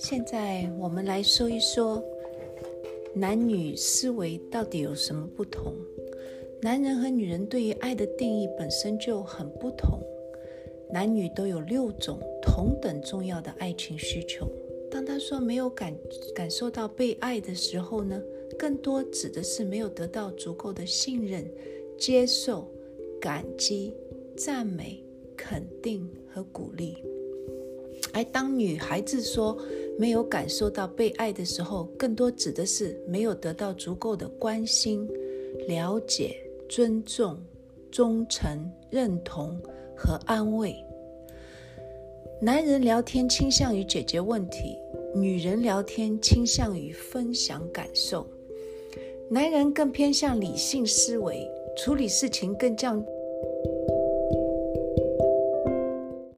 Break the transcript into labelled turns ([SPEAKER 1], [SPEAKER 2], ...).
[SPEAKER 1] 现在我们来说一说，男女思维到底有什么不同？男人和女人对于爱的定义本身就很不同。男女都有六种同等重要的爱情需求。当他说没有感感受到被爱的时候呢，更多指的是没有得到足够的信任、接受、感激、赞美。肯定和鼓励，而当女孩子说没有感受到被爱的时候，更多指的是没有得到足够的关心、了解、尊重、忠诚、认同和安慰。男人聊天倾向于解决问题，女人聊天倾向于分享感受。男人更偏向理性思维，处理事情更将。